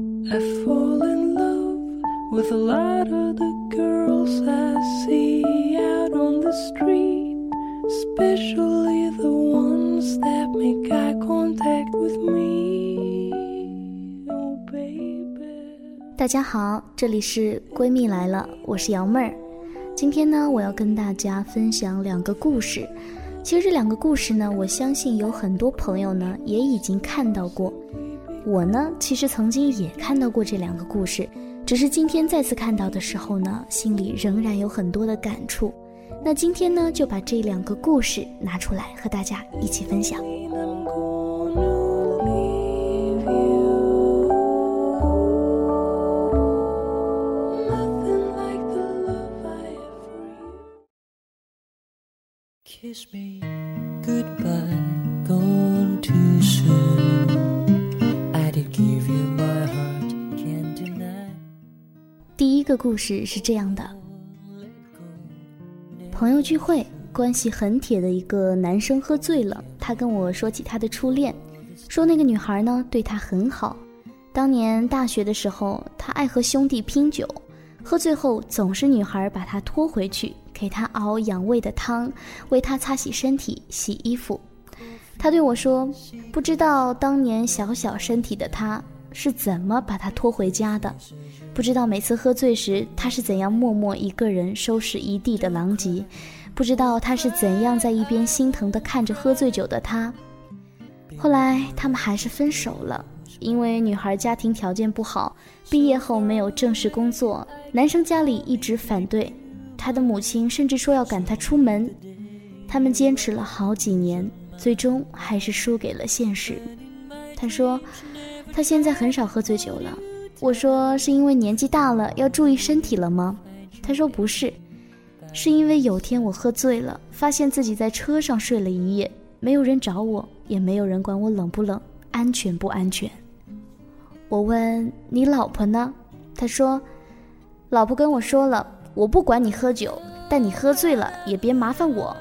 I fall in love with a lot of the girls I see out on the street, especially the ones that make eye contact with me. Oh, baby. 大家好，这里是闺蜜来了，我是瑶妹儿。今天呢，我要跟大家分享两个故事。其实这两个故事呢，我相信有很多朋友呢也已经看到过。我呢，其实曾经也看到过这两个故事，只是今天再次看到的时候呢，心里仍然有很多的感触。那今天呢，就把这两个故事拿出来和大家一起分享。I'm gonna leave 第一个故事是这样的：朋友聚会，关系很铁的一个男生喝醉了，他跟我说起他的初恋，说那个女孩呢对他很好。当年大学的时候，他爱和兄弟拼酒，喝醉后总是女孩把他拖回去，给他熬养胃的汤，为他擦洗身体、洗衣服。他对我说：“不知道当年小小身体的他是怎么把他拖回家的。”不知道每次喝醉时他是怎样默默一个人收拾一地的狼藉，不知道他是怎样在一边心疼地看着喝醉酒的他。后来他们还是分手了，因为女孩家庭条件不好，毕业后没有正式工作，男生家里一直反对，他的母亲甚至说要赶他出门。他们坚持了好几年，最终还是输给了现实。他说，他现在很少喝醉酒了。我说是因为年纪大了要注意身体了吗？他说不是，是因为有天我喝醉了，发现自己在车上睡了一夜，没有人找我，也没有人管我冷不冷，安全不安全。我问你老婆呢？他说，老婆跟我说了，我不管你喝酒，但你喝醉了也别麻烦我。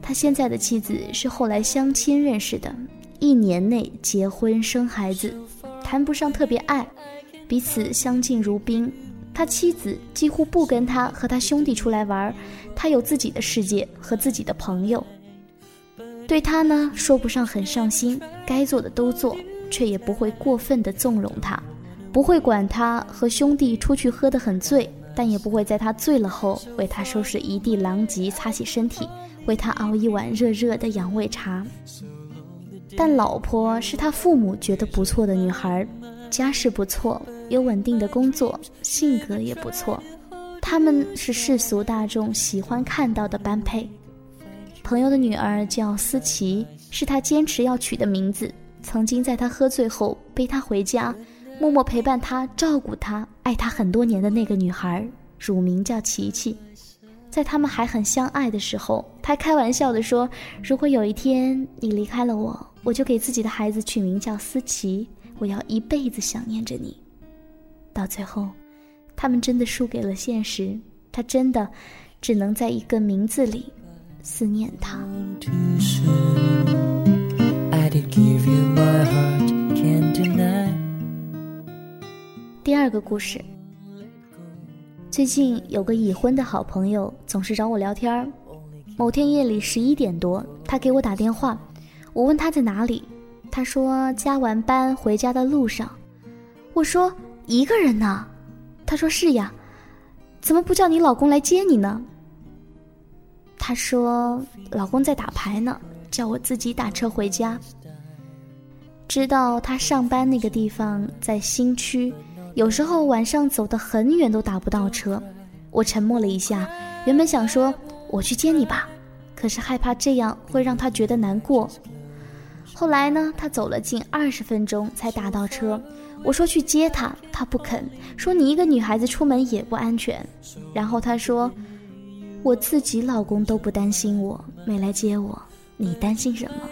他现在的妻子是后来相亲认识的，一年内结婚生孩子，谈不上特别爱，彼此相敬如宾。他妻子几乎不跟他和他兄弟出来玩，他有自己的世界和自己的朋友。对他呢，说不上很上心，该做的都做，却也不会过分的纵容他，不会管他和兄弟出去喝得很醉，但也不会在他醉了后为他收拾一地狼藉、擦洗身体，为他熬一碗热热的养胃茶。但老婆是他父母觉得不错的女孩，家世不错，有稳定的工作，性格也不错，他们是世俗大众喜欢看到的般配。朋友的女儿叫思琪，是他坚持要取的名字。曾经在他喝醉后背他回家，默默陪伴他、照顾他、爱他很多年的那个女孩，乳名叫琪琪。在他们还很相爱的时候，他开玩笑地说：“如果有一天你离开了我，我就给自己的孩子取名叫思琪，我要一辈子想念着你。”到最后，他们真的输给了现实，他真的只能在一个名字里思念他。第二个故事，最近有个已婚的好朋友总是找我聊天儿。某天夜里十一点多，他给我打电话，我问他在哪里，他说加完班回家的路上。我说一个人呢？他说是呀，怎么不叫你老公来接你呢？他说老公在打牌呢，叫我自己打车回家。知道他上班那个地方在新区，有时候晚上走得很远都打不到车。我沉默了一下，原本想说我去接你吧，可是害怕这样会让他觉得难过。后来呢，他走了近二十分钟才打到车。我说去接他，他不肯，说你一个女孩子出门也不安全。然后他说，我自己老公都不担心我，没来接我，你担心什么？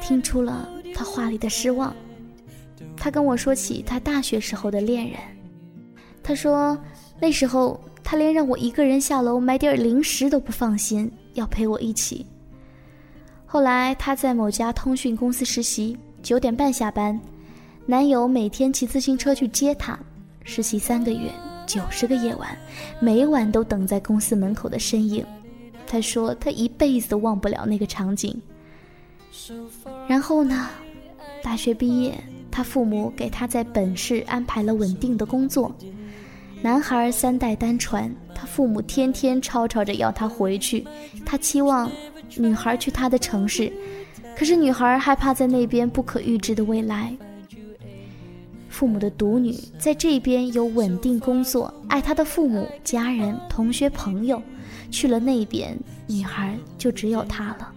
听出了他话里的失望。他跟我说起他大学时候的恋人，他说那时候他连让我一个人下楼买点零食都不放心，要陪我一起。后来他在某家通讯公司实习，九点半下班，男友每天骑自行车去接她，实习三个月，九十个夜晚，每晚都等在公司门口的身影。她说她一辈子都忘不了那个场景。然后呢，大学毕业，他父母给他在本市安排了稳定的工作。男孩三代单传，他父母天天吵吵着要他回去，他期望女孩去他的城市，可是女孩害怕在那边不可预知的未来。父母的独女在这边有稳定工作，爱她的父母、家人、同学、朋友，去了那边，女孩就只有他了。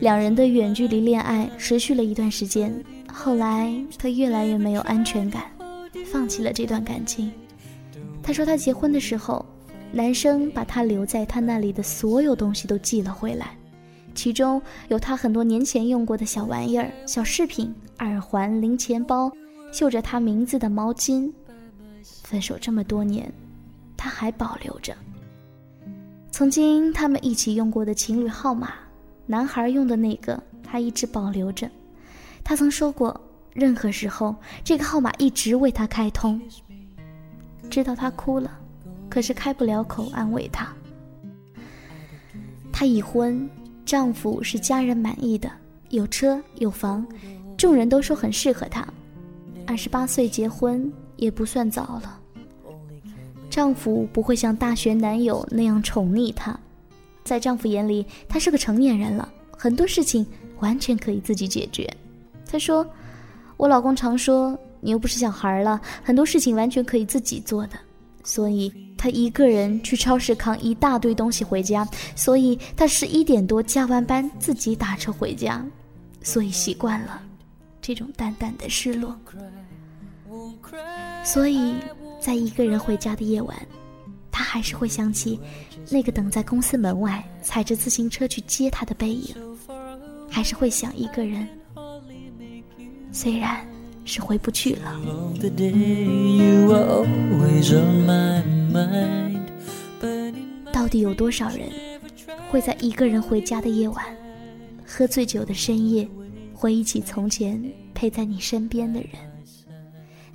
两人的远距离恋爱持续了一段时间，后来他越来越没有安全感，放弃了这段感情。他说他结婚的时候，男生把他留在他那里的所有东西都寄了回来，其中有他很多年前用过的小玩意儿、小饰品、耳环、零钱包、绣着他名字的毛巾。分手这么多年，他还保留着。曾经他们一起用过的情侣号码，男孩用的那个，他一直保留着。他曾说过，任何时候这个号码一直为他开通。知道她哭了，可是开不了口安慰她。她已婚，丈夫是家人满意的，有车有房，众人都说很适合她。二十八岁结婚也不算早了。丈夫不会像大学男友那样宠溺她，在丈夫眼里，她是个成年人了，很多事情完全可以自己解决。他说：“我老公常说。”你又不是小孩了，很多事情完全可以自己做的，所以他一个人去超市扛一大堆东西回家，所以他十一点多加完班自己打车回家，所以习惯了这种淡淡的失落。所以在一个人回家的夜晚，他还是会想起那个等在公司门外踩着自行车去接他的背影，还是会想一个人，虽然。是回不去了。到底有多少人会在一个人回家的夜晚，喝醉酒的深夜，回忆起从前陪在你身边的人？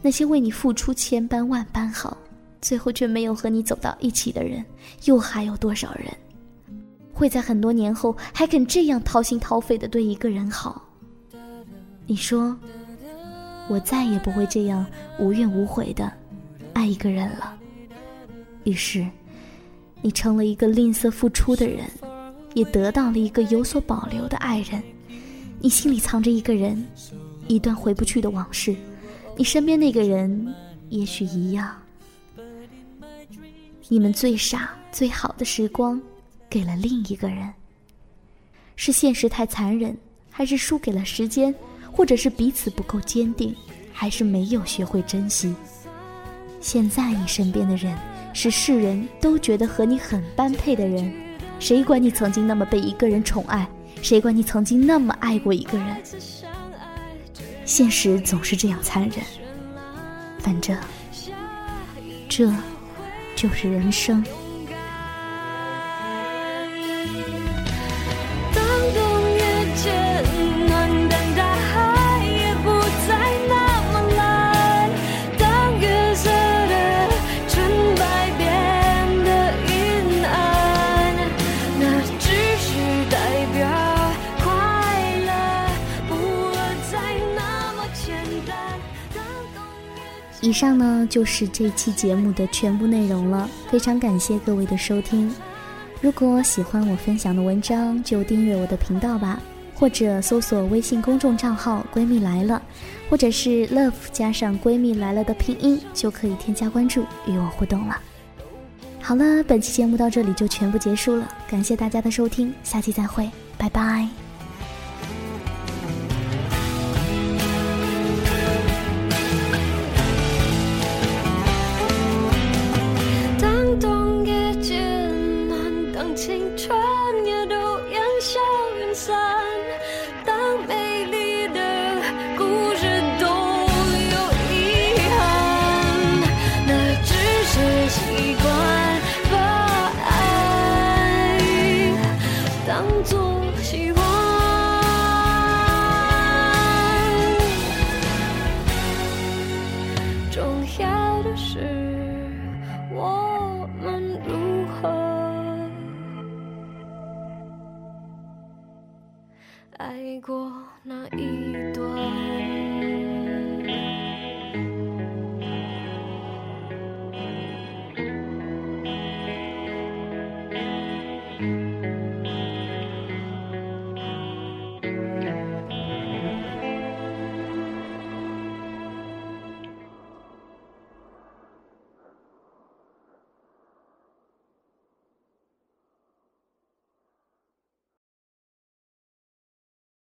那些为你付出千般万般好，最后却没有和你走到一起的人，又还有多少人会在很多年后还肯这样掏心掏肺的对一个人好？你说？我再也不会这样无怨无悔的爱一个人了。于是，你成了一个吝啬付出的人，也得到了一个有所保留的爱人。你心里藏着一个人，一段回不去的往事。你身边那个人也许一样。你们最傻最好的时光，给了另一个人。是现实太残忍，还是输给了时间？或者是彼此不够坚定，还是没有学会珍惜。现在你身边的人，是世人都觉得和你很般配的人。谁管你曾经那么被一个人宠爱？谁管你曾经那么爱过一个人？现实总是这样残忍。反正，这，就是人生。以上呢就是这期节目的全部内容了，非常感谢各位的收听。如果喜欢我分享的文章，就订阅我的频道吧，或者搜索微信公众账号“闺蜜来了”，或者是 “love” 加上“闺蜜来了”的拼音，就可以添加关注与我互动了。好了，本期节目到这里就全部结束了，感谢大家的收听，下期再会，拜拜。要的是我们如何爱过那一。